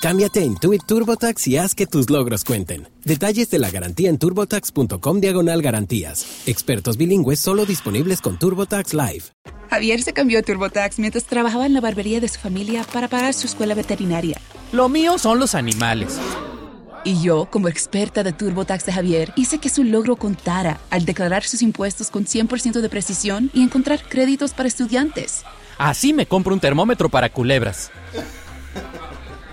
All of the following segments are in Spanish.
Cámbiate a Intuit TurboTax y haz que tus logros cuenten. Detalles de la garantía en turbotax.com diagonal garantías. Expertos bilingües solo disponibles con TurboTax Live. Javier se cambió a TurboTax mientras trabajaba en la barbería de su familia para pagar su escuela veterinaria. Lo mío son los animales. Y yo, como experta de TurboTax de Javier, hice que su logro contara al declarar sus impuestos con 100% de precisión y encontrar créditos para estudiantes. Así me compro un termómetro para culebras.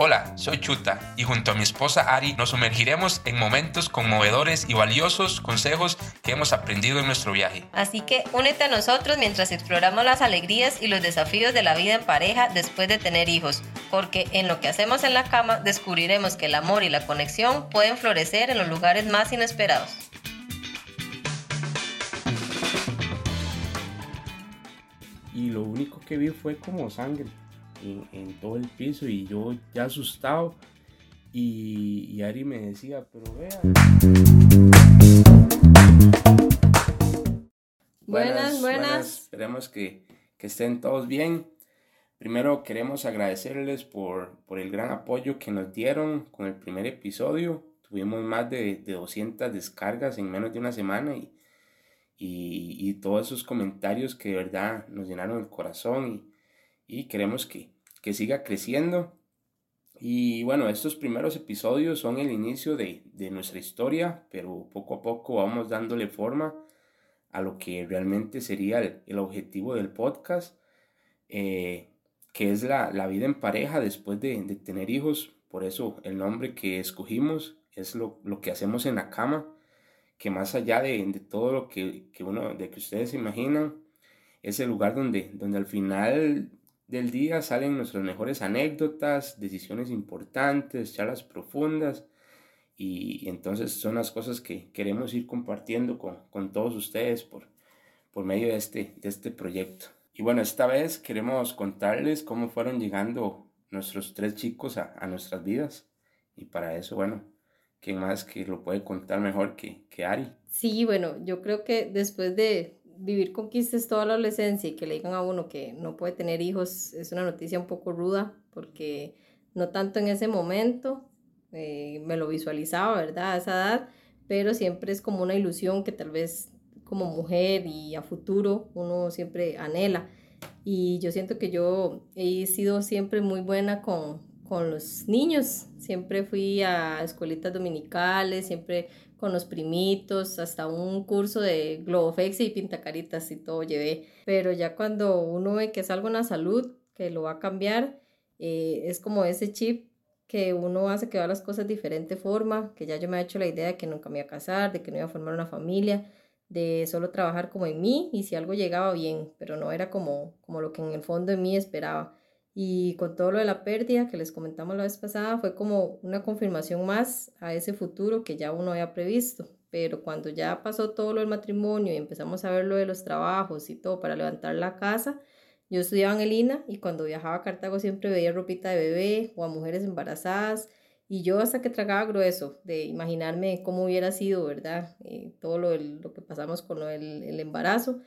Hola, soy Chuta y junto a mi esposa Ari nos sumergiremos en momentos conmovedores y valiosos consejos que hemos aprendido en nuestro viaje. Así que únete a nosotros mientras exploramos las alegrías y los desafíos de la vida en pareja después de tener hijos, porque en lo que hacemos en la cama descubriremos que el amor y la conexión pueden florecer en los lugares más inesperados. Y lo único que vi fue como sangre en, todo el piso y yo ya asustado. Y, Ari me decía, pero vea. Buenas, buenas. Esperemos que, estén todos bien. Primero queremos agradecerles por, el gran apoyo que nos dieron con el primer episodio. Tuvimos más de, de 200 descargas en menos de una semana y, y, todos esos comentarios que de verdad nos llenaron el corazón y, queremos que, que siga creciendo. Y bueno, estos primeros episodios son el inicio de, de, nuestra historia, pero poco a poco vamos dándole forma a lo que realmente sería el, el objetivo del podcast, eh, que es la, la, vida en pareja después de, de, tener hijos. Por eso el nombre que escogimos es lo, lo que hacemos en la cama, que más allá de, de todo lo que, que, uno, de que ustedes imaginan, es el lugar donde, donde al final del día salen nuestras mejores anécdotas, decisiones importantes, charlas profundas y, entonces son las cosas que queremos ir compartiendo con, con todos ustedes por, por medio de este, de este proyecto. Y bueno, esta vez queremos contarles cómo fueron llegando nuestros tres chicos a, a nuestras vidas y para eso, bueno, ¿quién más que lo puede contar mejor que, que Ari? Sí, bueno, yo creo que después de, vivir conquistas toda la adolescencia y que le digan a uno que no puede tener hijos es una noticia un poco ruda porque no tanto en ese momento eh, me lo visualizaba, ¿verdad? A esa edad, pero siempre es como una ilusión que tal vez como mujer y a futuro uno siempre anhela. Y yo siento que yo he sido siempre muy buena con, con los niños. Siempre fui a escuelitas dominicales, siempre con los primitos, hasta un curso de globofex y pintacaritas y todo llevé. Pero ya cuando uno ve que es algo en la salud, que lo va a cambiar, eh, es como ese chip que uno hace que va las cosas de diferente forma, que ya yo me he hecho la idea de que nunca me iba a casar, de que no iba a formar una familia, de solo trabajar como en mí y si algo llegaba bien, pero no era como, como lo que en el fondo de mí esperaba. Y con todo lo de la pérdida que les comentamos la vez pasada, fue como una confirmación más a ese futuro que ya uno había previsto. Pero cuando ya pasó todo lo del matrimonio y empezamos a ver lo de los trabajos y todo para levantar la casa, yo estudiaba en el y cuando viajaba a Cartago siempre veía ropita de bebé o a mujeres embarazadas. Y yo hasta que tragaba grueso de imaginarme cómo hubiera sido, ¿verdad? Eh, todo lo, lo, que pasamos con el, el embarazo.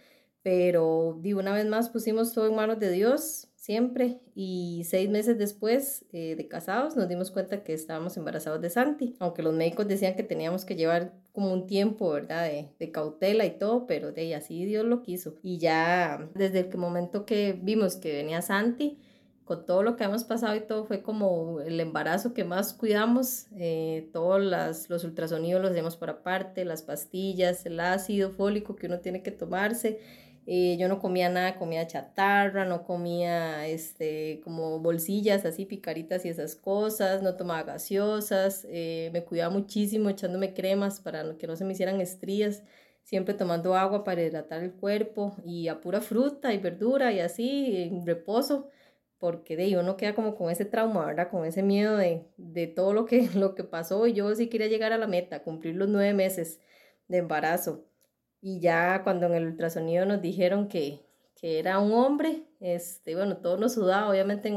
Pero digo, una vez más pusimos todo en manos de Dios siempre. Y seis meses después eh, de casados nos dimos cuenta que estábamos embarazados de Santi, aunque los médicos decían que teníamos que llevar como un tiempo, ¿verdad? De, cautela y todo, pero de así Dios lo quiso. Y ya desde el momento que vimos que venía Santi, con todo lo que hemos pasado y todo, fue como el embarazo que más cuidamos. Eh, todos las, los ultrasonidos los hacemos por aparte, las pastillas, el ácido fólico que uno tiene que tomarse eh, yo no comía nada, comía chatarra, no comía este, como bolsillas así, picaritas y esas cosas, no tomaba gaseosas, eh, me cuidaba muchísimo echándome cremas para que no se me hicieran estrías. siempre tomando agua para hidratar el cuerpo y a pura fruta y verdura y así, reposo, porque de uno queda como con ese trauma, ¿verdad? Con ese miedo de, de todo lo que, lo que pasó y yo sí quería llegar a la meta, cumplir los nueve meses de embarazo. Y ya cuando en el ultrasonido nos dijeron que, que era un hombre, este, bueno, todo nos sudaba, obviamente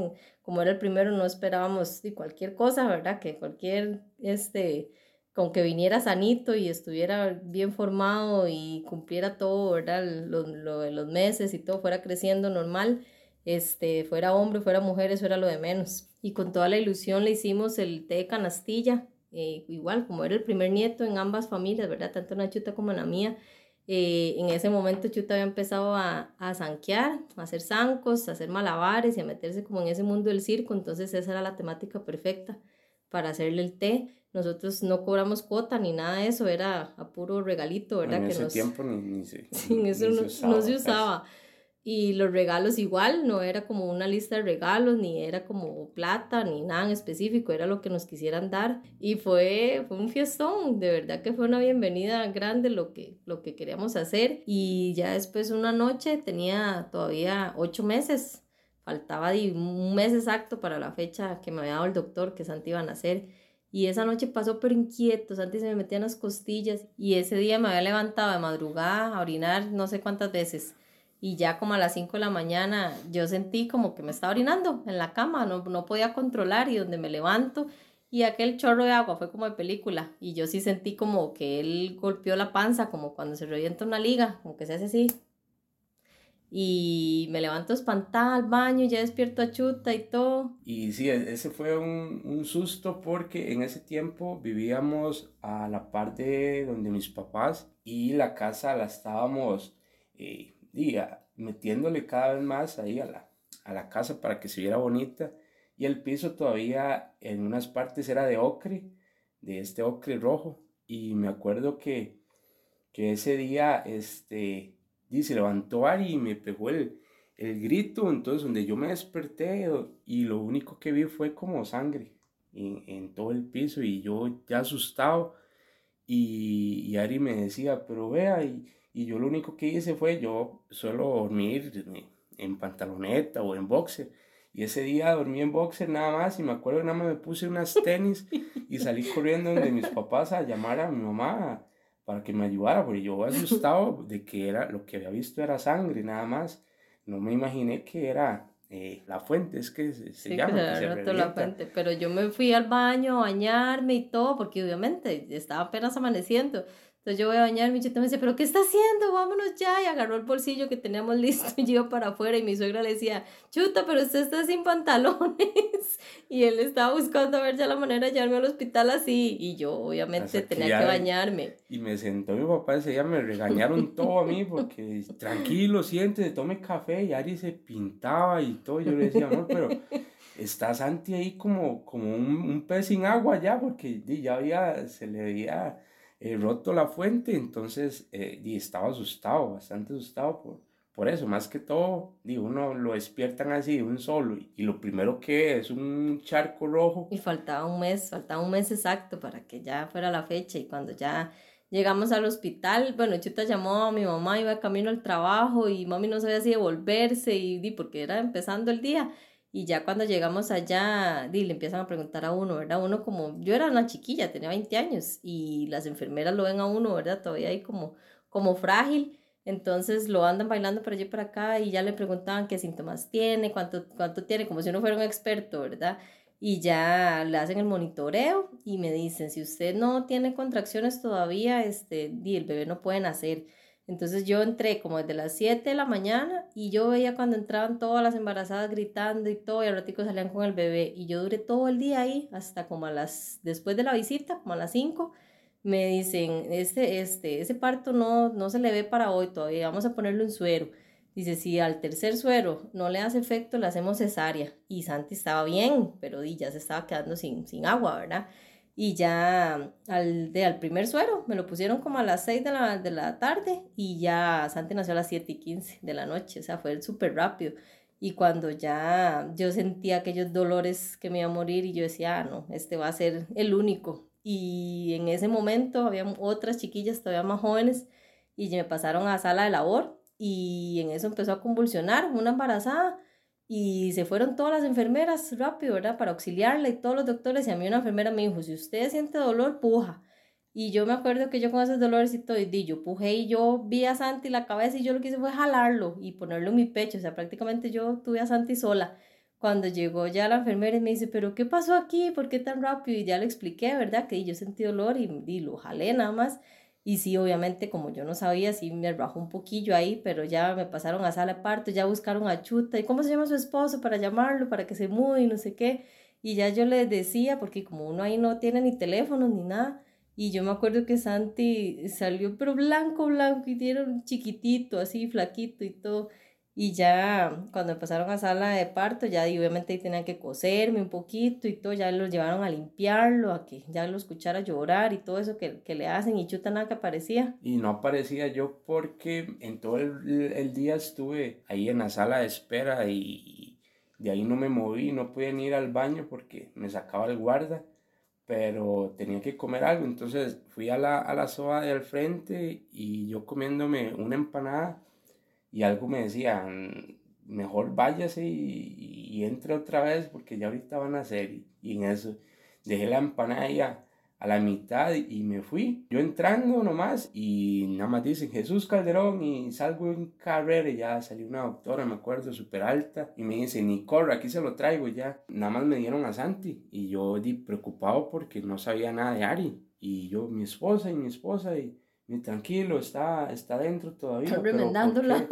como era el primero no esperábamos de cualquier cosa, ¿verdad? Que cualquier, este, con que viniera sanito y estuviera bien formado y cumpliera todo, ¿verdad? Lo, los meses y todo fuera creciendo normal, este, fuera hombre, fuera mujer, eso era lo de menos. Y con toda la ilusión le hicimos el té de canastilla, eh, igual como era el primer nieto en ambas familias, ¿verdad? Tanto en la chuta como en la mía. Eh, en ese momento Chuta había empezado a, a zanquear, a hacer zancos, a hacer malabares y a meterse como en ese mundo del circo, entonces esa era la temática perfecta para hacerle el té. Nosotros no cobramos cuota ni nada de eso, era a puro regalito, ¿verdad? En que ese nos... tiempo ni, ni se, Sí, ni eso no, no se usaba. Y los regalos igual, no era como una lista de regalos, ni era como plata, ni nada en específico, era lo que nos quisieran dar. Y fue, fue un fiestón, de verdad que fue una bienvenida grande lo que, lo que queríamos hacer. Y ya después una noche tenía todavía ocho meses, faltaba un mes exacto para la fecha que me había dado el doctor que Santi iba a nacer. Y esa noche pasó pero inquieto, Santi se me metía en las costillas y ese día me había levantado de madrugada a orinar no sé cuántas veces y ya como a las 5 de la mañana yo sentí como que me estaba orinando en la cama, no, no podía controlar y donde me levanto y aquel chorro de agua fue como de película y yo sí sentí como que él golpeó la panza como cuando se revienta una liga, como que se hace así. Y me levanto espantada al baño, ya despierto a Chuta y todo. Y sí, e- ese fue un, un susto porque en ese tiempo vivíamos a la parte donde mis papás y la casa la estábamos eh, y, metiéndole cada vez más ahí a la, a la casa para que se viera bonita. Y el piso todavía en unas partes era de ocre, de este ocre rojo. Y me acuerdo que, que ese día, este, y se levantó Ari y me pegó el, el grito, entonces donde yo me desperté y lo único que vi fue como sangre en, en todo el piso y yo ya asustado y, y Ari me decía, pero vea, y, y yo lo único que hice fue, yo suelo dormir en, pantaloneta o en boxer. Y ese día dormí en boxer nada más y me acuerdo que nada más me puse unas tenis y salí corriendo donde mis papás a llamar a mi mamá para que me ayudara, porque yo asustado de que era, lo que había visto era sangre nada más. No me imaginé que era eh, la fuente, es que se, se Sí, llama, que se roto la fuente. Pero yo me fui al baño a bañarme y todo, porque obviamente estaba apenas amaneciendo. Entonces yo voy a bañarme y Chuta me dice, ¿pero qué está haciendo? Vámonos ya. Y agarró el bolsillo que teníamos listo y yo iba para afuera. Y mi suegra le decía, Chuta, pero usted está sin pantalones. Y él estaba buscando a ver ya la manera de llevarme al hospital así. Y yo obviamente Hasta tenía que bañarme. Y me sentó mi papá ese día, me regañaron todo a mí porque tranquilo, siéntese, tome café y Ari se pintaba y todo. Yo le decía, amor, pero está Santi ahí como, como un, un pez sin agua ya porque ya había, se le había roto la fuente, entonces eh, di, estaba asustado, bastante asustado por, por eso, más que todo, di, uno lo despiertan así de un solo y, y lo primero que es un charco rojo. Y faltaba un mes, faltaba un mes exacto para que ya fuera la fecha. Y cuando ya llegamos al hospital, bueno, Chuta llamó a mi mamá, iba camino al trabajo y mami no sabía si devolverse y di, porque era empezando el día. Y ya cuando llegamos allá, le empiezan a preguntar a uno, ¿verdad? Uno como, yo era una chiquilla, tenía 20 años y las enfermeras lo ven a uno, ¿verdad? Todavía ahí como, como frágil. Entonces lo andan bailando por allí y por acá y ya le preguntaban qué síntomas tiene, cuánto, cuánto tiene, como si uno fuera un experto, ¿verdad? Y ya le hacen el monitoreo y me dicen, si usted no tiene contracciones todavía, este, di, el bebé no puede nacer. Entonces yo entré como desde las 7 de la mañana y yo veía cuando entraban todas las embarazadas gritando y todo y al ratico salían con el bebé y yo duré todo el día ahí hasta como a las, después de la visita, como a las 5, me dicen, este, este, ese parto no, no se le ve para hoy todavía, vamos a ponerlo en suero. Dice, si al tercer suero no le hace efecto, le hacemos cesárea. Y Santi estaba bien, pero ya se estaba quedando sin, sin agua, ¿verdad? Y ya al, de, al primer suero me lo pusieron como a las 6 de la, de la tarde y ya Santi nació a las 7 y 15 de la noche, o sea, fue súper rápido. Y cuando ya yo sentía aquellos dolores que me iba a morir y yo decía, ah, no, este va a ser el único. Y en ese momento había otras chiquillas todavía más jóvenes y me pasaron a sala de labor y en eso empezó a convulsionar una embarazada y se fueron todas las enfermeras rápido, ¿verdad? Para auxiliarla y todos los doctores y a mí una enfermera me dijo, si usted siente dolor, puja. Y yo me acuerdo que yo con esos dolores y todo, y yo pujé y yo vi a Santi la cabeza y yo lo que hice fue jalarlo y ponerlo en mi pecho, o sea, prácticamente yo tuve a Santi sola. Cuando llegó ya la enfermera y me dice, pero ¿qué pasó aquí? ¿Por qué tan rápido? Y ya le expliqué, ¿verdad? Que yo sentí dolor y, y lo jalé nada más. Y sí, obviamente, como yo no sabía, sí me bajó un poquillo ahí, pero ya me pasaron a sala parto, ya buscaron a Chuta, ¿y cómo se llama su esposo para llamarlo, para que se mude y no sé qué? Y ya yo le decía, porque como uno ahí no tiene ni teléfono ni nada, y yo me acuerdo que Santi salió, pero blanco, blanco, y dieron chiquitito, así, flaquito y todo. Y ya cuando pasaron a sala de parto, ya obviamente tenían que coserme un poquito y todo, ya los llevaron a limpiarlo, a que ya lo escuchara llorar y todo eso que, que le hacen y chuta nada que aparecía. Y no aparecía yo porque en todo el, el, día estuve ahí en la sala de espera y de ahí no me moví, no pude ni ir al baño porque me sacaba el guarda, pero tenía que comer algo, entonces fui a la, a la soba de al frente y yo comiéndome una empanada y algo me decía, mejor váyase y, entre otra vez porque ya ahorita van a hacer. Y, y en eso dejé la empanada a la mitad y me fui. Yo entrando nomás y nada más dicen Jesús Calderón y salgo en carrera y ya salió una doctora, me acuerdo, súper alta y me dice, ni corre, aquí se lo traigo ya. Nada más me dieron a Santi y yo di preocupado porque no sabía nada de Ari y yo, mi esposa y mi esposa y tranquilo, está, está dentro todavía. Pero ¿por, qué,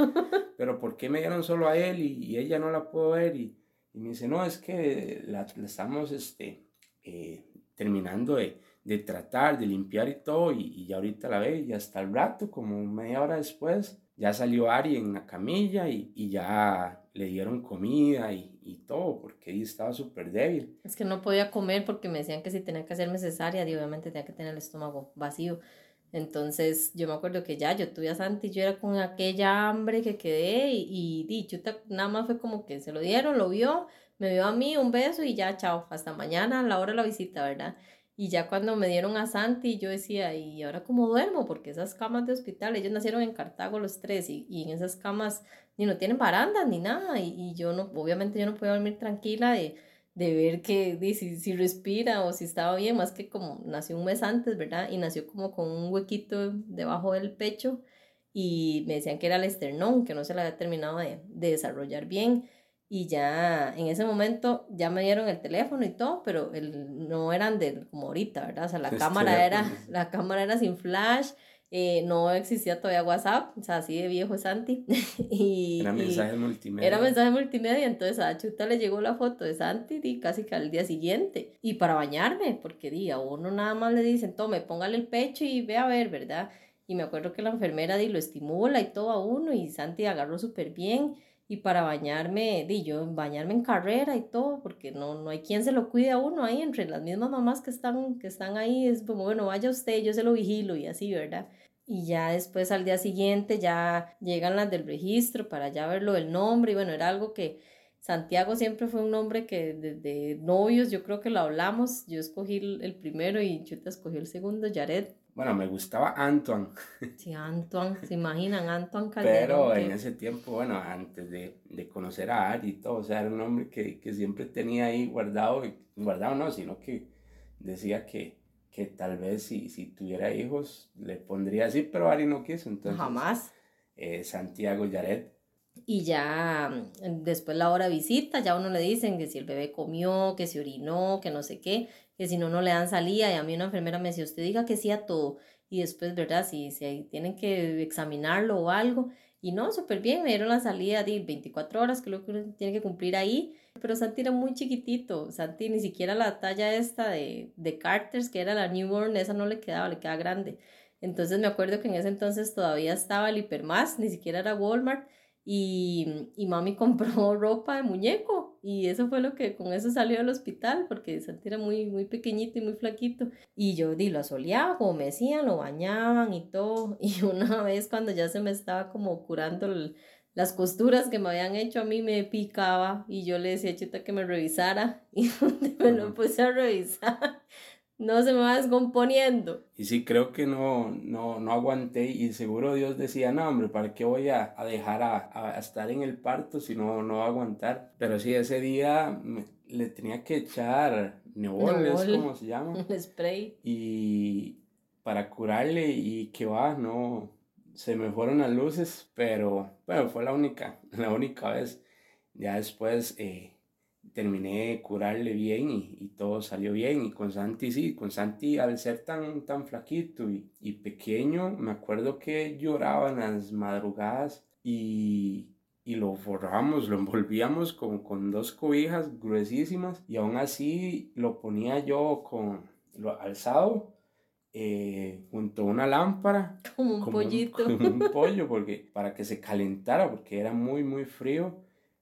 pero ¿por qué me dieron solo a él y, ella no la puedo ver? Y, y, me dice, no, es que la, estamos este, eh, terminando de, de, tratar, de limpiar y todo, y, y ya ahorita la ve, y hasta el rato, como media hora después, ya salió Ari en la camilla y, y ya le dieron comida y, y todo, porque ella estaba súper débil. Es que no podía comer porque me decían que si tenía que hacer cesárea, y obviamente tenía que tener el estómago vacío. Entonces yo me acuerdo que ya yo tuve a Santi, yo era con aquella hambre que quedé y, y, nada más fue como que se lo dieron, lo vio, me vio a mí, un beso y ya, chao, hasta mañana a la hora de la visita, ¿verdad? Y ya cuando me dieron a Santi, yo decía, ¿y ahora cómo duermo? Porque esas camas de hospital, ellos nacieron en Cartago los tres y, y en esas camas ni no tienen barandas ni nada y, y yo no, obviamente yo no podía dormir tranquila de de ver que si, si respira o si estaba bien, más que como nació un mes antes, ¿verdad? Y nació como con un huequito debajo del pecho y me decían que era el esternón, que no se le había terminado de, de desarrollar bien. Y ya en ese momento ya me dieron el teléfono y todo, pero el, no eran de como ahorita, ¿verdad? O sea, la cámara era, la cámara era sin flash eh, no existía todavía WhatsApp, o sea, así de viejo Santi. y, era mensaje multimedia. Era mensaje multimedia, entonces a Chuta le llegó la foto de Santi y casi que al día siguiente. Y para bañarme, porque día uno nada más le dicen, tome, póngale el pecho y ve a ver, ¿verdad? Y me acuerdo que la enfermera di, lo estimula y todo a uno y Santi agarró súper bien. Y para bañarme, di yo, bañarme en carrera y todo, porque no, no hay quien se lo cuide a uno ahí, entre las mismas mamás que están, que están ahí, es como, bueno, vaya usted, yo se lo vigilo y así, ¿verdad? Y ya después al día siguiente ya llegan las del registro para ya verlo el nombre y bueno, era algo que Santiago siempre fue un nombre que desde novios yo creo que lo hablamos, yo escogí el primero y Chuta escogió el segundo, Jared. Bueno, me gustaba Antoine. Sí, Antoine, se imaginan, Antoine Calderón. Pero en ese tiempo, bueno, antes de, de, conocer a Ari y todo, o sea, era un nombre que, que siempre tenía ahí guardado, guardado no, sino que decía que, que tal vez si, si tuviera hijos le pondría así, pero Ari no quiso, entonces... Jamás. Eh, Santiago Yaret. Y ya mm, después la hora visita, ya uno le dicen que si el bebé comió, que se orinó, que no sé qué, que si no, no le dan salida. Y a mí una enfermera me decía, usted diga que sí a todo. Y después, ¿verdad? Si, si tienen que examinarlo o algo. Y no, súper bien, me dieron la salida de 24 horas, que lo que uno tiene que cumplir ahí pero Santi era muy chiquitito, Santi ni siquiera la talla esta de, de Carters, que era la newborn, esa no le quedaba, le quedaba grande. Entonces me acuerdo que en ese entonces todavía estaba el Hipermás, ni siquiera era Walmart, y, y mami compró ropa de muñeco, y eso fue lo que con eso salió al hospital, porque Santi era muy, muy pequeñito y muy flaquito, y yo di, lo asoleaba, como me decían, lo bañaban y todo, y una vez cuando ya se me estaba como curando el las costuras que me habían hecho a mí me picaba y yo le decía a Chita que me revisara y me lo puse a revisar. No se me va descomponiendo. Y sí, creo que no, no, no aguanté y seguro Dios decía, no, hombre, ¿para qué voy a, a dejar a, a, estar en el parto si no, no va a aguantar? Pero sí, ese día le tenía que echar neol, es como se llama. Un spray. Y para curarle y que va, no, se me fueron las luces, pero bueno, fue la única, la única vez. Ya después eh, terminé de curarle bien y, y, todo salió bien. Y con Santi, sí, con Santi al ser tan, tan flaquito y, y pequeño, me acuerdo que lloraba en las madrugadas y, y lo forramos, lo envolvíamos con, con dos cobijas gruesísimas y aún así lo ponía yo con lo alzado eh, junto a una lámpara. Como un pollito. como un pollo, porque, para que se calentara, porque era muy, muy frío.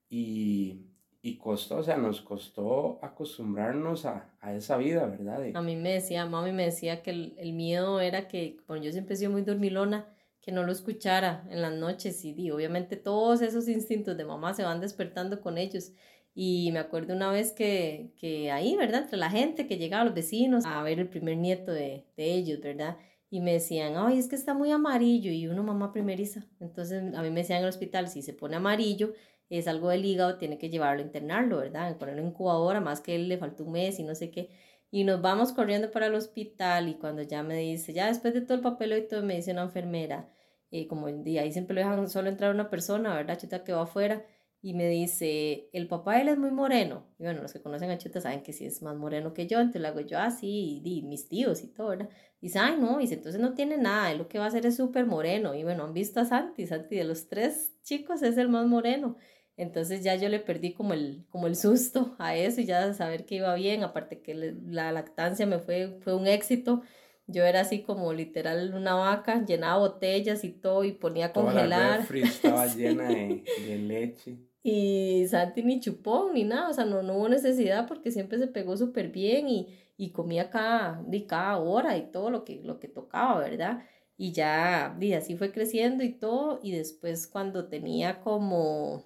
Y, y costó, o sea, nos costó acostumbrarnos a, a esa vida, ¿verdad? A mí me decía, mami me decía que el, el, miedo era que, bueno, yo siempre he sido muy dormilona, que no lo escuchara en las noches y, y obviamente todos esos instintos de mamá se van despertando con ellos. Y me acuerdo una vez que, que ahí, ¿verdad? Entre la gente que llegaba, los vecinos, a ver el primer nieto de, de ellos, ¿verdad? Y me decían, ay, es que está muy amarillo. Y uno, mamá primeriza. Entonces a mí me decían en el hospital, si se pone amarillo, es algo del hígado, tiene que llevarlo internarlo, ¿verdad? Ponerlo en incubadora, más que le faltó un mes y no sé qué. Y nos vamos corriendo para el hospital y cuando ya me dice, ya después de todo el papel y todo, me dice una enfermera, y como día ahí siempre lo dejan solo entrar una persona, ¿verdad? Chuta que va afuera y me dice, el papá de él es muy moreno. Y bueno, los que conocen a Chuta saben que sí es más moreno que yo, entonces le hago yo así, y, mis tíos y todo, ¿verdad? Dice, ay, no, dice, entonces no tiene nada, él lo que va a hacer es súper moreno. Y bueno, han visto a Santi, Santi de los tres chicos es el más moreno. Entonces ya yo le perdí como el, como el susto a eso y ya saber que iba bien, aparte que la lactancia me fue, fue un éxito. Yo era así como literal una vaca, llenaba botellas y todo y ponía a congelar. La estaba llena de, de leche. Y Santi ni chupón ni nada, o sea, no, no hubo necesidad porque siempre se pegó súper bien y, y comía cada, de cada hora y todo lo que, lo que tocaba, ¿verdad? Y ya, y así fue creciendo y todo, y después cuando tenía como,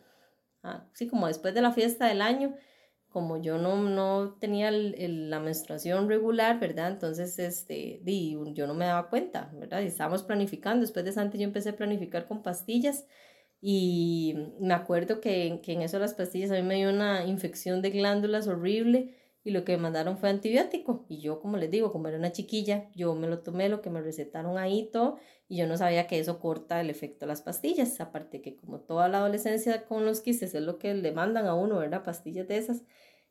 ah, sí, como después de la fiesta del año, como yo no, no tenía el, la menstruación regular, ¿verdad? Entonces, este, di, yo no me daba cuenta, ¿verdad? Y estábamos planificando, después de Santi yo empecé a planificar con pastillas, y me acuerdo que, que en eso las pastillas a mí me dio una infección de glándulas horrible y lo que me mandaron fue antibiótico. Y yo, como les digo, como era una chiquilla, yo me lo tomé, lo que me recetaron ahí todo, y yo no sabía que eso corta el efecto de las pastillas. Aparte que como toda la adolescencia con los quistes es lo que le mandan a uno, ¿verdad? Pastillas de esas.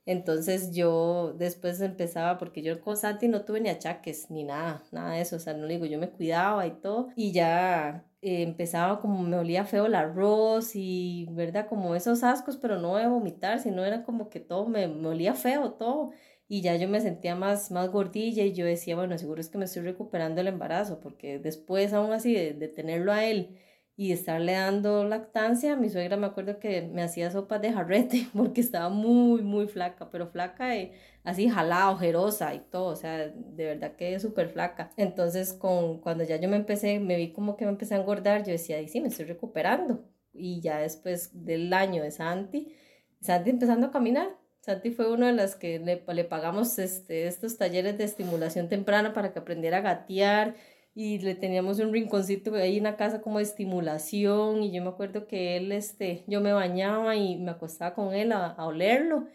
Entonces yo después empezaba, porque yo con Santi no tuve ni achaques, ni nada, nada de eso, o sea, no digo, yo me cuidaba y todo, y ya eh, empezaba como me olía feo el arroz y, ¿verdad? Como esos ascos, pero no de vomitar, sino era como que todo me, me olía feo, todo, y ya yo me sentía más, más gordilla y yo decía, bueno, seguro es que me estoy recuperando el embarazo, porque después aún así de, de tenerlo a él, y estarle dando lactancia, mi suegra me acuerdo que me hacía sopa de jarrete porque estaba muy, muy flaca, pero flaca y así jalada, ojerosa y todo, o sea, de verdad que súper flaca. Entonces, con, cuando ya yo me empecé, me vi como que me empecé a engordar, yo decía, y sí, me estoy recuperando. Y ya después del año de Santi, Santi empezando a caminar. Santi fue uno de las que le, le pagamos este, estos talleres de estimulación temprana para que aprendiera a gatear y le teníamos un rinconcito ahí en la casa como de estimulación y yo me acuerdo que él, este, yo me bañaba y me acostaba con él a, a olerlo,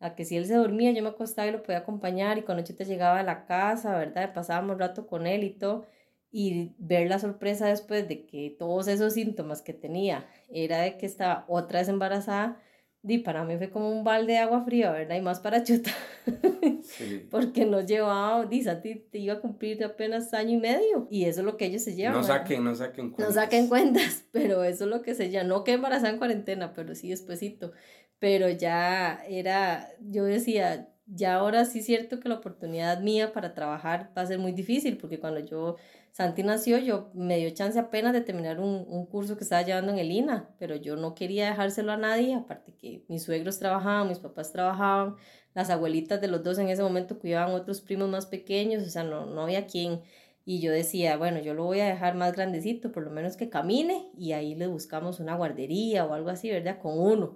a que si él se dormía yo me acostaba y lo podía acompañar y cuando te llegaba a la casa, ¿verdad? Pasábamos rato con él y todo y ver la sorpresa después de que todos esos síntomas que tenía era de que estaba otra vez embarazada Di, para mí fue como un balde de agua fría, ¿verdad? Y más para chuta. Porque no llevaba, di, ti te iba a cumplir apenas año y medio. Y eso es lo que ellos se llevan. No saquen, no saquen cuentas. No saquen cuentas, pero eso es lo que se llama. No que embarazada en cuarentena, pero sí despuesito. Pero ya era, yo decía, ya ahora sí es cierto que la oportunidad mía para trabajar va a ser muy difícil, porque cuando yo Santi nació, yo me dio chance apenas de terminar un, un, curso que estaba llevando en el INA, pero yo no quería dejárselo a nadie, aparte que mis suegros trabajaban, mis papás trabajaban, las abuelitas de los dos en ese momento cuidaban otros primos más pequeños, o sea, no, no había quien. Y yo decía, bueno, yo lo voy a dejar más grandecito, por lo menos que camine, y ahí le buscamos una guardería o algo así, ¿verdad? Con uno.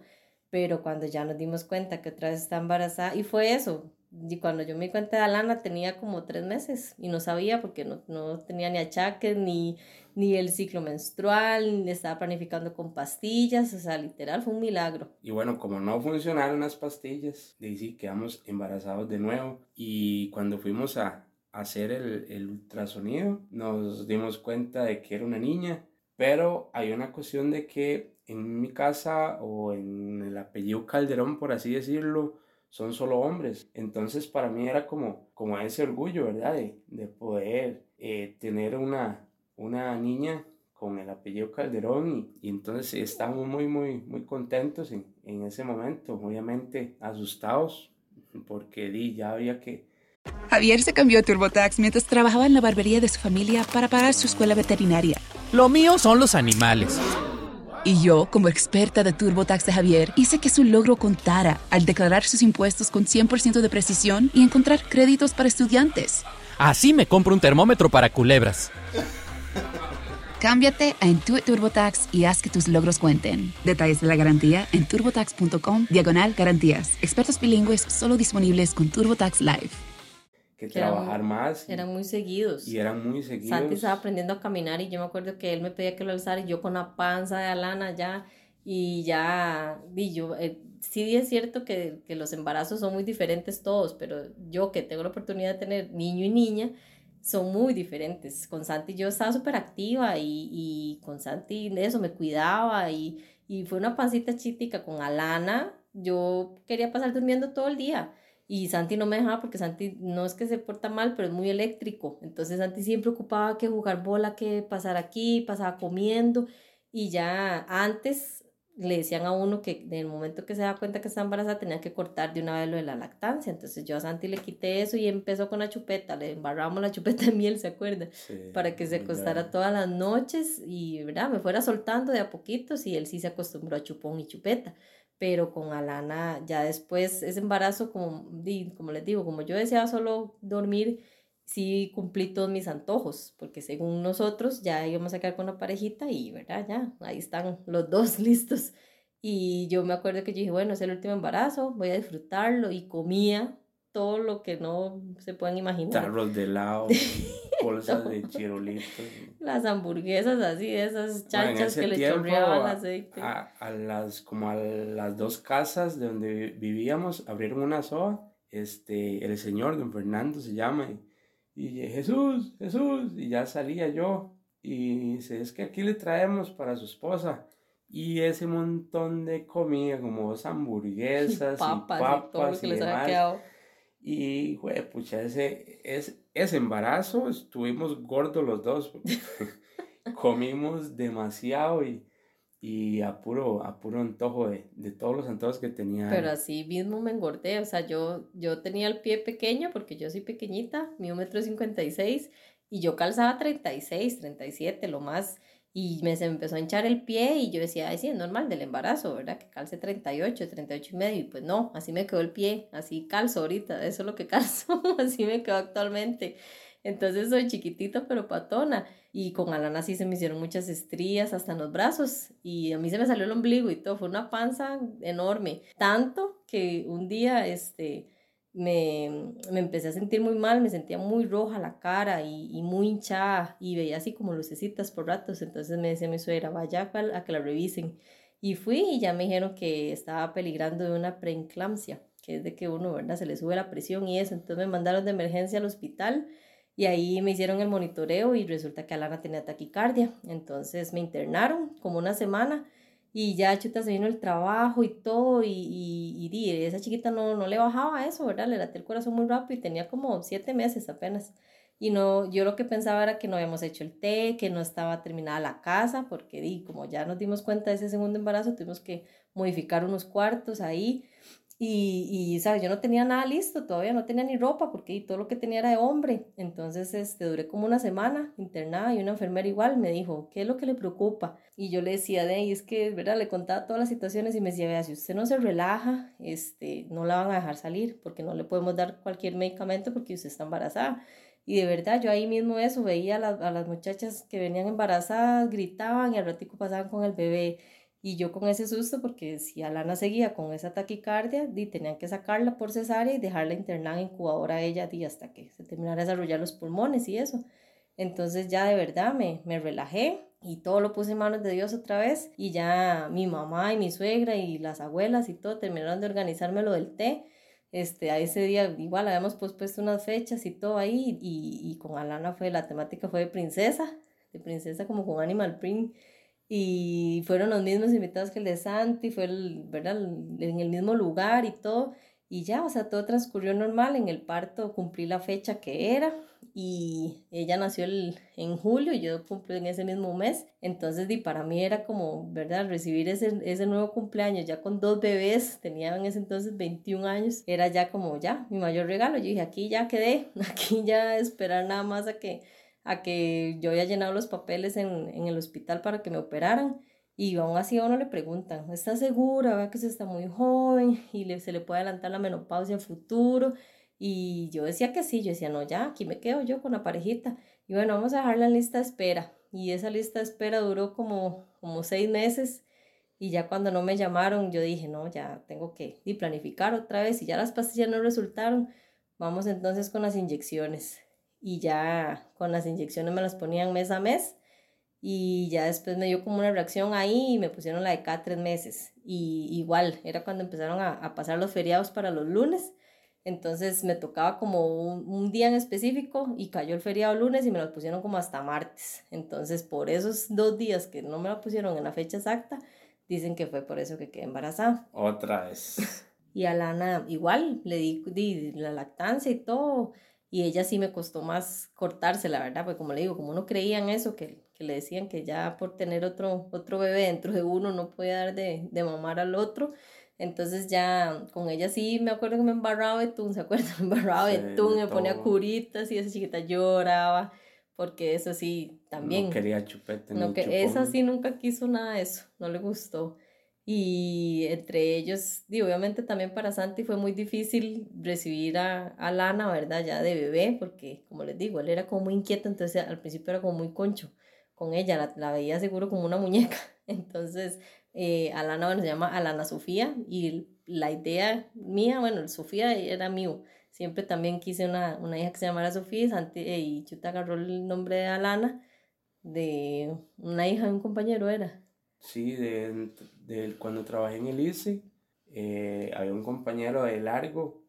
Pero cuando ya nos dimos cuenta que otra vez está embarazada, y fue eso, y cuando yo me di cuenta de Alana tenía como tres meses y no sabía porque no, no tenía ni achaques, ni, ni el ciclo menstrual, ni estaba planificando con pastillas, o sea, literal fue un milagro. Y bueno, como no funcionaron las pastillas, sí quedamos embarazados de nuevo y cuando fuimos a hacer el, el ultrasonido nos dimos cuenta de que era una niña, pero hay una cuestión de que en mi casa o en el apellido Calderón, por así decirlo, son solo hombres. Entonces para mí era como, como ese orgullo, ¿verdad? De, de poder eh, tener una, una niña con el apellido Calderón y, y entonces estábamos muy, muy, muy contentos en, en, ese momento, obviamente asustados porque di, ya había que... Javier se cambió a TurboTax mientras trabajaba en la barbería de su familia para pagar su escuela veterinaria. Lo mío son los animales. Y yo, como experta de TurboTax de Javier, hice que su logro contara al declarar sus impuestos con 100% de precisión y encontrar créditos para estudiantes. Así me compro un termómetro para culebras. Cámbiate a Intuit TurboTax y haz que tus logros cuenten. Detalles de la garantía en turbotax.com diagonal garantías. Expertos bilingües solo disponibles con TurboTax Live. Que, que trabajar más. Eran muy seguidos. Y eran muy seguidos. Santi estaba aprendiendo a caminar y yo me acuerdo que él me pedía que lo alzara y yo con la panza de Alana ya y ya, y yo, eh, sí es cierto que, que los embarazos son muy diferentes todos, pero yo que tengo la oportunidad de tener niño y niña, son muy diferentes. Con Santi yo estaba súper activa y, y, con Santi eso me cuidaba y, y fue una pancita chítica. Con Alana yo quería pasar durmiendo todo el día y Santi no me dejaba porque Santi no es que se porta mal, pero es muy eléctrico. Entonces Santi siempre ocupaba que jugar bola, que pasar aquí, pasaba comiendo y ya antes le decían a uno que en el momento que se da cuenta que está embarazada tenía que cortar de una vez lo de la lactancia. Entonces yo a Santi le quité eso y empezó con la chupeta, le embarramos la chupeta de miel, ¿se acuerda? Sí, Para que se acostara todas las noches y, ¿verdad? Me fuera soltando de a poquitos y él sí se acostumbró a chupón y chupeta. Pero con Alana ya después ese embarazo, como, como les digo, como yo deseaba solo dormir, sí cumplí todos mis antojos, porque según nosotros ya íbamos a quedar con una parejita y, ¿verdad? Ya, ahí están los dos listos. Y yo me acuerdo que yo dije, bueno, es el último embarazo, voy a disfrutarlo y comía todo lo que no se pueden imaginar. Tarros de helado, bolsas de chirolitos. Las hamburguesas así, esas chanchas bueno, que le chorreaban aceite. A, a, las, como a las dos casas de donde vivíamos, abrieron una soa, este, el señor, don Fernando se llama, y y Jesús, Jesús, y ya salía yo. Y dice, es que aquí le traemos para su esposa. Y ese montón de comida, como dos hamburguesas y papas y, papas y, todo lo que y les había quedado. Y, güey, pucha, ese, ese, ese embarazo estuvimos gordos los dos. comimos demasiado y, y a puro, a puro antojo de, de, todos los antojos que tenía. Pero así mismo me engordé, o sea, yo, yo tenía el pie pequeño porque yo soy pequeñita, mi metro cincuenta y seis, y yo calzaba 36, 37, lo más, y me se me empezó a hinchar el pie y yo decía, ay, sí, es normal del embarazo, ¿verdad? Que calce 38, 38 y medio, y pues no, así me quedó el pie, así calzo ahorita, eso es lo que calzo, así me quedó actualmente. Entonces soy chiquitita pero patona. Y con Alana sí se me hicieron muchas estrías hasta en los brazos. Y a mí se me salió el ombligo y todo. Fue una panza enorme. Tanto que un día este, me, me empecé a sentir muy mal. Me sentía muy roja la cara y, y muy hinchada. Y veía así como lucecitas por ratos. Entonces me decía mi suegra, vaya a que la revisen. Y fui y ya me dijeron que estaba peligrando de una preeclampsia, que es de que uno, ¿verdad? Se le sube la presión y eso. Entonces me mandaron de emergencia al hospital y ahí me hicieron el monitoreo y resulta que Alana tenía taquicardia. Entonces me internaron como una semana y ya chuta se vino el trabajo y todo y, y, y, esa chiquita no, no le bajaba eso, ¿verdad? Le laté el corazón muy rápido y tenía como siete meses apenas. Y no, yo lo que pensaba era que no habíamos hecho el té, que no estaba terminada la casa, porque di, como ya nos dimos cuenta de ese segundo embarazo, tuvimos que modificar unos cuartos ahí. Y, y, ¿sabes? Yo no tenía nada listo, todavía no tenía ni ropa, porque todo lo que tenía era de hombre. Entonces, este, duré como una semana internada y una enfermera igual me dijo, ¿qué es lo que le preocupa? Y yo le decía, de ahí, es que, ¿verdad? Le contaba todas las situaciones y me decía, vea, si usted no se relaja, este, no la van a dejar salir, porque no le podemos dar cualquier medicamento porque usted está embarazada. Y de verdad, yo ahí mismo eso, veía a, a las muchachas que venían embarazadas, gritaban y al ratico pasaban con el bebé Y yo con ese susto, porque si Alana seguía con esa taquicardia, di, tenían que sacarla por cesárea y dejarla internada en incubadora a ella di, hasta que se terminara de desarrollar los pulmones y eso. Entonces ya de verdad me, me relajé y todo lo puse en manos de Dios otra vez y ya mi mamá y mi suegra y las abuelas y todo terminaron de organizarme lo del té. Este, a ese día igual habíamos pospuesto unas fechas y todo ahí y, y con Alana fue, la temática fue de princesa, de princesa como con Animal Print y fueron los mismos invitados que el de Santi, fue el, ¿verdad? en el mismo lugar y todo. Y ya, o sea, todo transcurrió normal. En el parto cumplí la fecha que era y ella nació el, en julio y yo cumplí en ese mismo mes. Entonces, di, para mí era como, ¿verdad? Recibir ese, ese nuevo cumpleaños ya con dos bebés, tenía en ese entonces 21 años, era ya como ya mi mayor regalo. Yo dije, aquí ya quedé, aquí ya esperar nada más a que a que yo había llenado los papeles en, en el hospital para que me operaran. Y aún así a uno le preguntan, ¿está segura? Vea que se está muy joven y le, se le puede adelantar la menopausia en futuro. Y yo decía que sí, yo decía, no, ya, aquí me quedo yo con la parejita. Y bueno, vamos a dejar la lista de espera. Y esa lista de espera duró como, como seis meses. Y ya cuando no me llamaron, yo dije, no, ya tengo que planificar otra vez. Y ya las pastillas no resultaron, vamos entonces con las inyecciones y ya con las inyecciones me las ponían mes a mes y ya después me dio como una reacción ahí y me pusieron la de cada tres meses. Y igual era cuando empezaron a, pasar los feriados para los lunes. Entonces me tocaba como un, día en específico y cayó el feriado lunes y me lo pusieron como hasta martes. Entonces por esos dos días que no me lo pusieron en la fecha exacta dicen que fue por eso que quedé embarazada. Otra vez. Y a Lana igual le di, di la lactancia y todo y ella sí me costó más cortarse, la verdad, porque como le digo, como uno creía en eso, que, que le decían que ya por tener otro, otro bebé dentro de uno no puede dar de, de mamar al otro, entonces ya con ella sí me acuerdo que me embarraba de tun, ¿se acuerdan? Me embarraba de tun, me ponía curitas y esa chiquita lloraba, porque eso sí, también. No quería chupete. No, que esa sí nunca quiso nada de eso, no le gustó. Y entre ellos, y obviamente también para Santi fue muy difícil recibir a, a, Lana, ¿verdad? Ya de bebé, porque como les digo, él era como muy inquieto, entonces al principio era como muy concho con ella, la, la veía seguro como una muñeca. Entonces, eh, Alana, bueno, se llama Alana Sofía, y la idea mía, bueno, Sofía era mío. Siempre también quise una, una hija que se llamara Sofía, y, Santi, eh, y Chuta agarró el nombre de Alana, de una hija de un compañero, era. Sí, de, de cuando trabajé en el ICE, eh, había un compañero de largo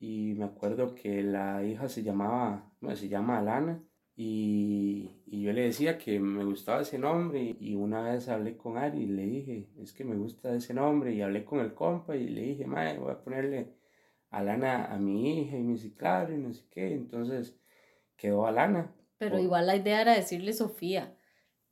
y me acuerdo que la hija se llamaba, bueno, se llama Alana y, y, yo le decía que me gustaba ese nombre y una vez hablé con Ari y le dije, es que me gusta ese nombre y hablé con el compa y le dije, mae, voy a ponerle Alana a mi hija y me dice, claro, y no sé qué, entonces quedó Alana. Pero igual la idea era decirle Sofía.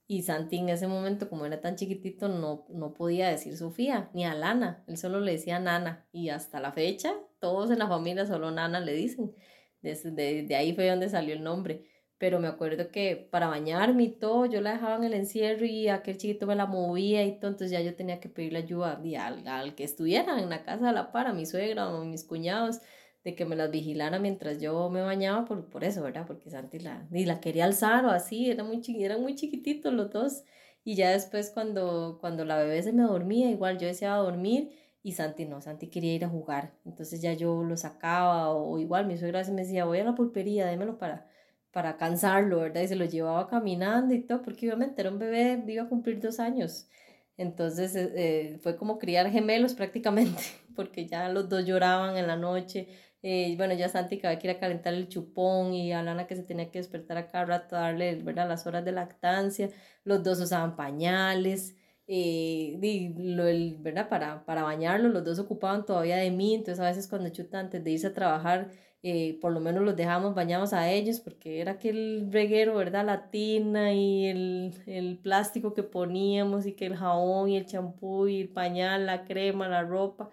Y Santi en ese momento, como era tan chiquitito, no, no podía decir Sofía ni a Lana. Él solo le decía Nana. Y hasta la fecha, todos en la familia solo Nana le dicen. Desde, de, de ahí fue donde salió el nombre. Pero me acuerdo que para bañarme y todo, yo la dejaba en el encierro y aquel chiquito me la movía y todo. Entonces ya yo tenía que pedirle ayuda al, al que estuviera en la casa de la para, mi suegra o mis cuñados de que me las vigilara mientras yo me bañaba por, por eso, ¿verdad? Porque Santi la, y la quería alzar o así, era muy eran muy chiquititos los dos. Y ya después cuando, cuando la bebé se me dormía, igual yo deseaba dormir y Santi no, Santi quería ir a jugar. Entonces ya yo lo sacaba o, igual mi suegra me decía, voy a la pulpería, démelo para, para cansarlo, ¿verdad? Y se lo llevaba caminando y todo, porque obviamente era un bebé, iba a cumplir dos años. Entonces eh, eh, fue como criar gemelos prácticamente, porque ya los dos lloraban en la noche, eh, bueno, ya Santi que había que ir a calentar el chupón y a Lana que se tenía que despertar a cada rato, darle ¿verdad? las horas de lactancia. Los dos usaban pañales. Eh, y lo, el, ¿verdad? Para, para bañarlo, los dos ocupaban todavía de mí, entonces a veces cuando Chuta antes de irse a trabajar, eh, por lo menos los dejamos bañados a ellos, porque era aquel reguero, ¿verdad? La tina y el, el plástico que poníamos y que el jabón y el champú y el pañal, la crema, la ropa,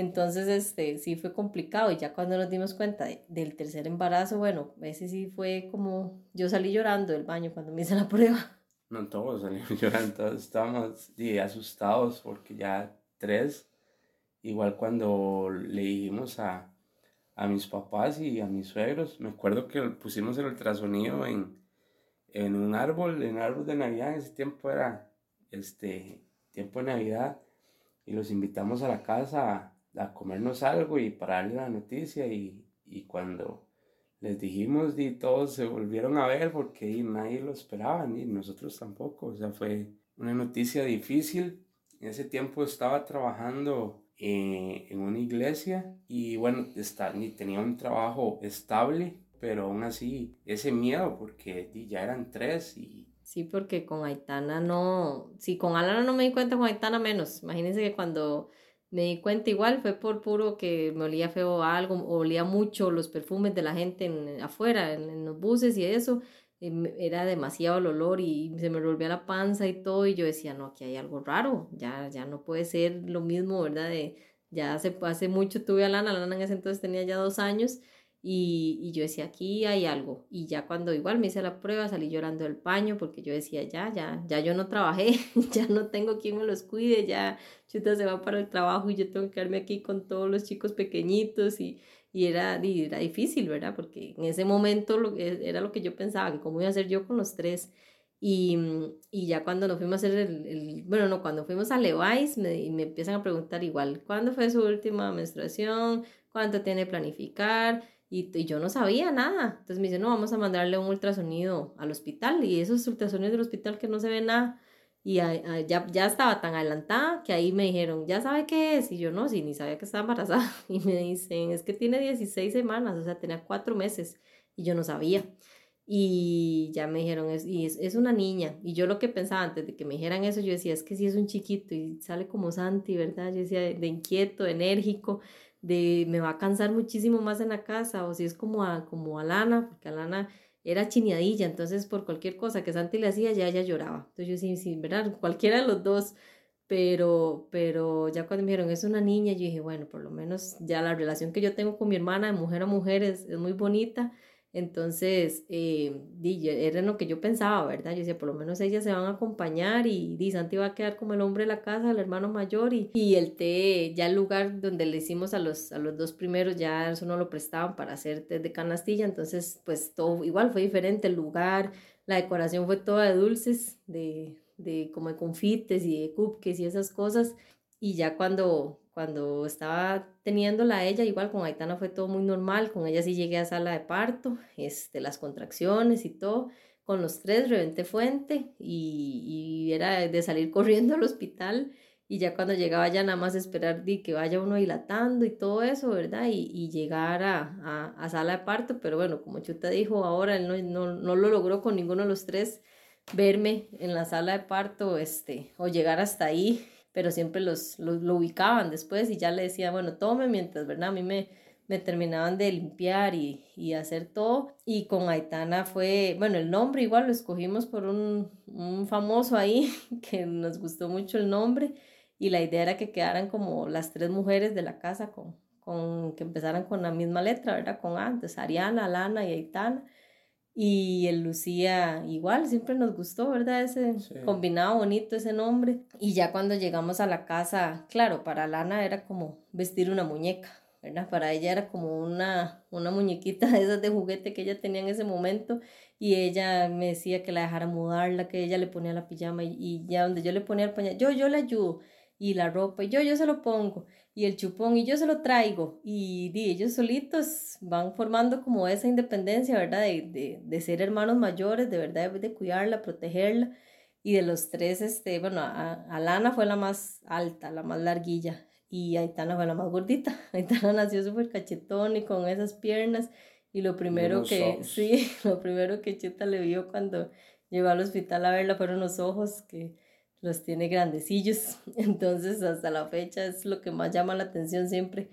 entonces, este, sí fue complicado y ya cuando nos dimos cuenta del tercer embarazo, bueno, ese sí fue como, yo salí llorando del baño cuando me hice la prueba. No, todos salimos llorando, todos estábamos asustados porque ya tres, igual cuando le dijimos a, a mis papás y a mis suegros, me acuerdo que pusimos el ultrasonido en, en un árbol, en un árbol de Navidad, en ese tiempo era, este, tiempo de Navidad y los invitamos a la casa a, comernos algo y para darle la noticia y, y cuando les dijimos y todos se volvieron a ver porque nadie lo esperaba ni nosotros tampoco, o sea, fue una noticia difícil. En ese tiempo estaba trabajando eh, en una iglesia y bueno, está, ni tenía un trabajo estable, pero aún así ese miedo porque ya eran tres y... Sí, porque con Aitana no, sí, con Alana no me di cuenta, con Aitana menos. Imagínense que cuando me di cuenta igual fue por puro que me olía feo algo, olía mucho los perfumes de la gente en, afuera, en, los buses y eso, era demasiado el olor y se me volvía la panza y todo y yo decía, no, aquí hay algo raro, ya, ya no puede ser lo mismo, ¿verdad? De, ya hace, hace mucho tuve a Lana, Lana en ese entonces tenía ya dos años y, y, yo decía, aquí hay algo. Y ya cuando igual me hice la prueba, salí llorando del paño porque yo decía, ya, ya, ya yo no trabajé, ya no tengo quien me los cuide, ya Chuta se va para el trabajo y yo tengo que quedarme aquí con todos los chicos pequeñitos y, y era, era difícil, ¿verdad? Porque en ese momento lo, era lo que yo pensaba, que cómo iba a hacer yo con los tres. Y, y, ya cuando nos fuimos a hacer el, el bueno, no, cuando fuimos a Levi's me, me empiezan a preguntar igual, ¿cuándo fue su última menstruación? ¿Cuánto tiene planificar? Y, yo no sabía nada. Entonces me dice, no, vamos a mandarle un ultrasonido al hospital. Y esos ultrasonidos del hospital que no se ve nada. Y ya, ya estaba tan adelantada que ahí me dijeron, ¿ya sabe qué es? Y yo no, sí, ni sabía que estaba embarazada. Y me dicen, es que tiene 16 semanas, o sea, tenía cuatro meses. Y yo no sabía. Y ya me dijeron, es, y es, es, una niña. Y yo lo que pensaba antes de que me dijeran eso, yo decía, es que sí es un chiquito y sale como Santi, ¿verdad? Yo decía, de, de inquieto, enérgico de me va a cansar muchísimo más en la casa, o si es como a, como a Lana, porque a Lana era chineadilla, entonces por cualquier cosa que Santi le hacía, ya ella lloraba. Entonces yo sí, sí, ¿verdad? Cualquiera de los dos, pero, pero ya cuando me dijeron, es una niña, yo dije, bueno, por lo menos ya la relación que yo tengo con mi hermana de mujer a mujer es, es muy bonita, entonces, eh, era lo que yo pensaba, ¿verdad? Yo decía, por lo menos ellas se van a acompañar y, y Santi va a quedar como el hombre de la casa, el hermano mayor y, y el té, ya el lugar donde le hicimos a los, a los dos primeros, ya eso no lo prestaban para hacer té de canastilla, entonces pues todo igual fue diferente el lugar, la decoración fue toda de dulces, de, de como de confites y de cupcakes y esas cosas y ya cuando cuando estaba teniéndola a ella, igual con Aitana fue todo muy normal, con ella sí llegué a sala de parto, este, las contracciones y todo, con los tres reventé fuente y, y era de salir corriendo al hospital y ya cuando llegaba ya nada más esperar di, que vaya uno dilatando y todo eso, ¿verdad? Y, y llegar a, a, sala de parto, pero bueno, como Chuta dijo ahora, él no, no, no lo logró con ninguno de los tres verme en la sala de parto, este, o llegar hasta ahí pero siempre los, los, lo ubicaban después y ya le decía, bueno, tome mientras, ¿verdad? A mí me, me terminaban de limpiar y, y, hacer todo. Y con Aitana fue, bueno, el nombre igual lo escogimos por un, un, famoso ahí que nos gustó mucho el nombre y la idea era que quedaran como las tres mujeres de la casa con, con que empezaran con la misma letra, ¿verdad? Con antes, Ariana, Lana y Aitana. Y el Lucía igual, siempre nos gustó, ¿verdad? Ese combinado bonito, ese nombre. Y ya cuando llegamos a la casa, claro, para Lana era como vestir una muñeca, ¿verdad? Para ella era como una, una muñequita de esas de juguete que ella tenía en ese momento. Y ella me decía que la dejara mudarla, que ella le ponía la pijama y, y ya donde yo le ponía el pañal, yo, yo le ayudo. Y la ropa, y yo, yo se lo pongo y el chupón y yo se lo traigo y, ellos solitos van formando como esa independencia, ¿verdad? De, de, de, ser hermanos mayores, de verdad, de cuidarla, protegerla. Y de los tres, este, bueno, Alana fue la más alta, la más larguilla y Aitana fue la más gordita. Aitana nació súper cachetón y con esas piernas y lo primero que, sí, lo primero que Chuta le vio cuando llegó al hospital a verla fueron los ojos que los tiene grandecillos. Entonces, hasta la fecha es lo que más llama la atención siempre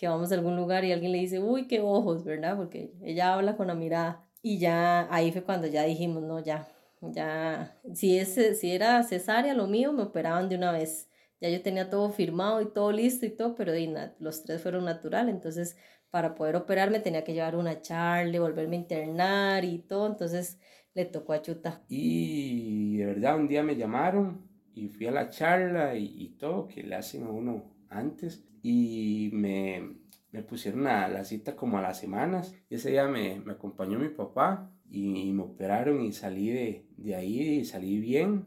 que vamos a algún lugar y alguien le dice, uy, qué ojos, ¿verdad? Porque ella habla con la mirada. Y ya ahí fue cuando ya dijimos, no, ya, ya, si, es, si era cesárea lo mío, me operaban de una vez. Ya yo tenía todo firmado y todo listo y todo, pero los tres fueron natural. Entonces, para poder operarme tenía que llevar una charla, volverme a internar y todo. Entonces, le tocó a Chuta. Y de verdad un día me llamaron y fui a la charla y, todo que le hacen a uno antes y me, me pusieron a la cita como a las semanas. Y ese día me, me acompañó mi papá y, me operaron y salí de, de ahí y salí bien.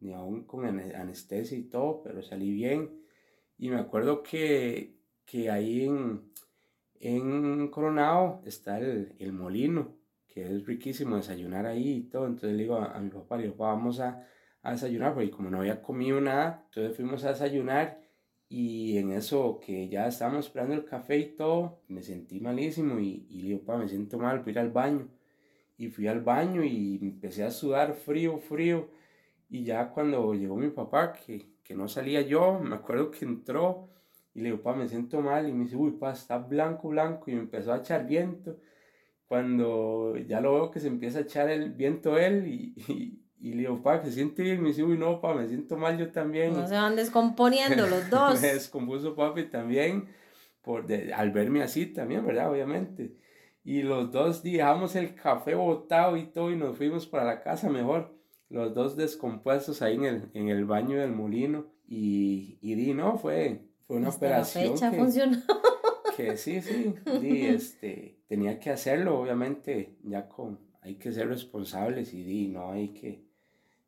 ni aún con anestesia y todo, pero salí bien. Y me acuerdo que, que ahí en, en Coronado está el, el, molino, que es riquísimo desayunar ahí y todo. Entonces le digo a, mi papá, le digo, vamos a, a, desayunar, porque como no había comido nada, entonces fuimos a desayunar y en eso que ya estábamos esperando el café y todo, me sentí malísimo y, y le digo, papá, me siento mal, voy a ir al baño. Y fui al baño y empecé a sudar frío, frío. Y ya cuando llegó mi papá, que, que no salía yo, me acuerdo que entró y le digo, pa, me siento mal. Y me dice, uy, pa, está blanco, blanco. Y me empezó a echar viento. Cuando ya lo veo que se empieza a echar el viento él y, y, y le digo, pa, que se siente bien. Me dice, uy, no, pa, me siento mal yo también. No se van descomponiendo los dos. me descompuso papi también, por de, al verme así también, ¿verdad? Obviamente. Y los dos dejamos el café botado y todo y nos fuimos para la casa mejor los dos descompuestos ahí en el, en el baño del molino. Y, y di, no, fue, fue una operación. La fecha que, funcionó. Que sí, sí, este, tenía que hacerlo, obviamente, ya con, hay que ser responsables y no hay que,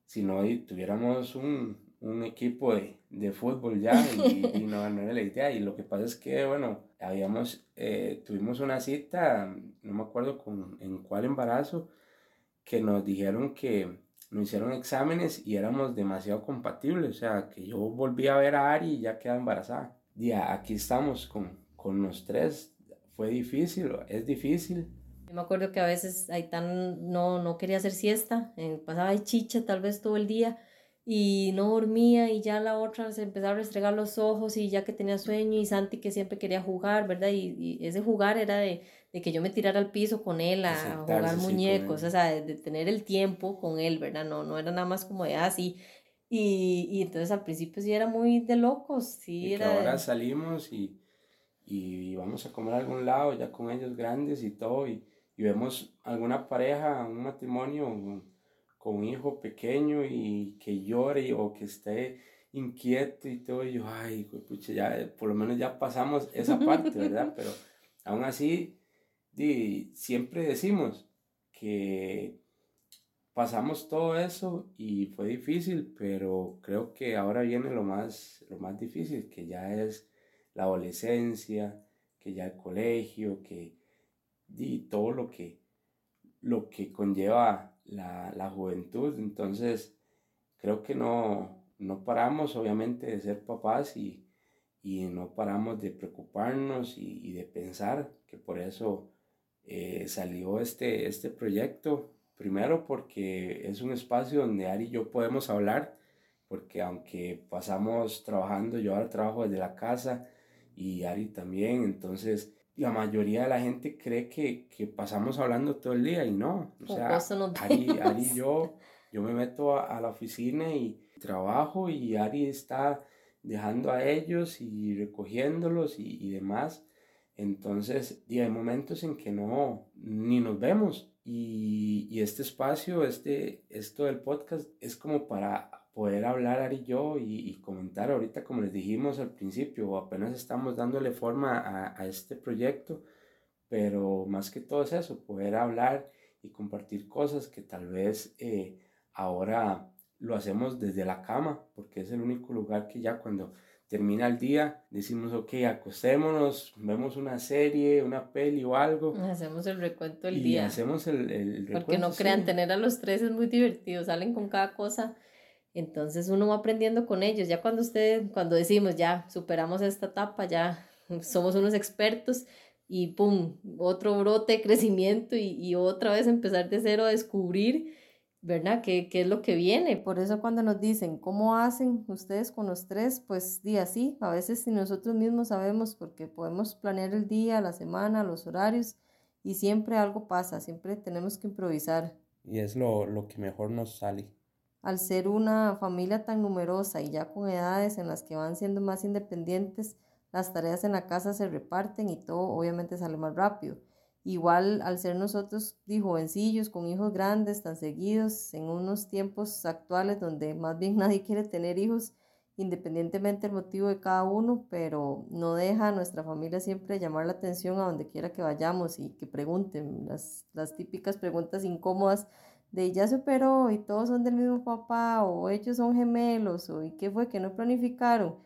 si no tuviéramos un, un equipo de, de, fútbol ya y, y, no, no era la idea. Y lo que pasa es que, bueno, habíamos, eh, tuvimos una cita, no me acuerdo con, en cuál embarazo, que nos dijeron que nos hicieron exámenes y éramos demasiado compatibles, o sea, que yo volví a ver a Ari y ya quedaba embarazada. Y aquí estamos con, con los tres, fue difícil, es difícil. Yo me acuerdo que a veces Aitán no, no quería hacer siesta, pasaba de chicha tal vez todo el día y no dormía y ya la otra se empezaba a restregar los ojos y ya que tenía sueño y Santi que siempre quería jugar, ¿verdad? Y, ese jugar era de, de, que yo me tirara al piso con él a, jugar muñecos, o sea, de, tener el tiempo con él, ¿verdad? No, no era nada más como de así. Ah, y, y entonces al principio sí era muy de locos, sí. era ahora salimos y, y vamos a comer a algún lado ya con ellos grandes y todo y, y vemos alguna pareja, un matrimonio con un hijo pequeño y que llore o que esté inquieto y todo, y yo, ay, pucha, ya, por lo menos ya pasamos esa parte, ¿verdad? Pero aún así, di, siempre decimos que pasamos todo eso y fue difícil, pero creo que ahora viene lo más, lo más difícil, que ya es la adolescencia, que ya el colegio, que di, todo lo que, lo que conlleva la, la juventud. Entonces, creo que no, no paramos obviamente de ser papás y, y no paramos de preocuparnos y, y de pensar que por eso eh, salió este, este proyecto. Primero porque es un espacio donde Ari y yo podemos hablar, porque aunque pasamos trabajando, yo ahora trabajo desde la casa y Ari también, entonces la mayoría de la gente cree que, que pasamos hablando todo el día y no. O sea, Ari, Ari, y yo, yo me meto a, la oficina y trabajo y Ari está dejando a ellos y recogiéndolos y, y demás. Entonces, y hay momentos en que no, ni nos vemos. Y, y este espacio, este, esto del podcast es como para poder hablar Ari y yo y, comentar ahorita, como les dijimos al principio, apenas estamos dándole forma a, a, este proyecto, pero más que todo es eso, poder hablar y compartir cosas que tal vez eh, ahora lo hacemos desde la cama, porque es el único lugar que ya cuando termina el día, decimos, ok, acostémonos, vemos una serie, una peli o algo. Hacemos el recuento del y día. Hacemos el, el recuento. Porque no crean, tener a los tres es muy divertido, salen con cada cosa entonces uno va aprendiendo con ellos. Ya cuando usted, cuando decimos, ya superamos esta etapa, ya somos unos expertos y pum, otro brote de crecimiento y, y otra vez empezar de cero a descubrir, ¿verdad? ¿Qué, ¿Qué, es lo que viene? Por eso cuando nos dicen, ¿cómo hacen ustedes con los tres? Pues día sí, a veces si nosotros mismos sabemos porque podemos planear el día, la semana, los horarios y siempre algo pasa, siempre tenemos que improvisar. Y es lo, lo que mejor nos sale al ser una familia tan numerosa y ya con edades en las que van siendo más independientes, las tareas en la casa se reparten y todo obviamente sale más rápido. Igual al ser nosotros de jovencillos con hijos grandes tan seguidos en unos tiempos actuales donde más bien nadie quiere tener hijos, independientemente del motivo de cada uno, pero no deja a nuestra familia siempre llamar la atención a donde quiera que vayamos y que pregunten las, las típicas preguntas incómodas de ya superó y todos son del mismo papá o ellos son gemelos o y qué fue que no planificaron,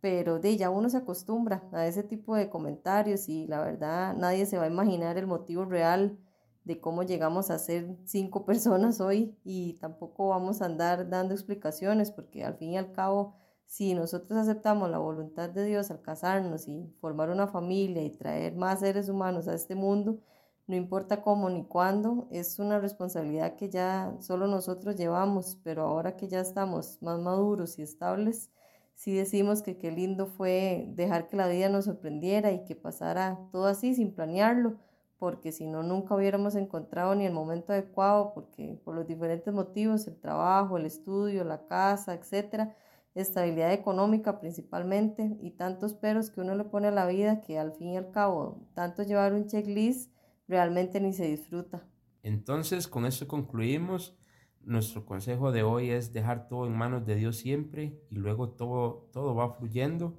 pero de ya uno se acostumbra a ese tipo de comentarios y la verdad nadie se va a imaginar el motivo real de cómo llegamos a ser cinco personas hoy y tampoco vamos a andar dando explicaciones porque al fin y al cabo si nosotros aceptamos la voluntad de Dios al casarnos y formar una familia y traer más seres humanos a este mundo, no importa cómo ni cuándo, es una responsabilidad que ya solo nosotros llevamos, pero ahora que ya estamos más maduros y estables, sí decimos que qué lindo fue dejar que la vida nos sorprendiera y que pasara todo así sin planearlo, porque si no, nunca hubiéramos encontrado ni el momento adecuado, porque por los diferentes motivos, el trabajo, el estudio, la casa, etcétera, estabilidad económica principalmente y tantos peros que uno le pone a la vida que al fin y al cabo, tanto llevar un checklist, realmente ni se disfruta. Entonces, con esto concluimos. Nuestro consejo de hoy es dejar todo en manos de Dios siempre y luego todo, todo va fluyendo.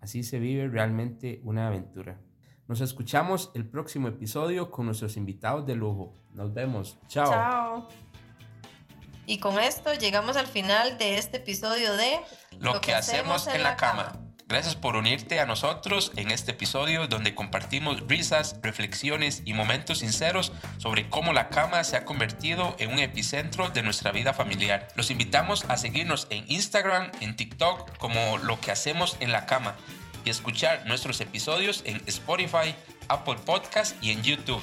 Así se vive realmente una aventura. Nos escuchamos el próximo episodio con nuestros invitados de lujo. Nos vemos. Chao. Chao. Y con esto llegamos al final de este episodio de Lo, que, hacemos en la cama. Gracias por unirte a nosotros en este episodio donde compartimos risas, reflexiones y momentos sinceros sobre cómo la cama se ha convertido en un epicentro de nuestra vida familiar. Los invitamos a seguirnos en Instagram, en TikTok como lo que hacemos en la cama y escuchar nuestros episodios en Spotify, Apple Podcast y en YouTube.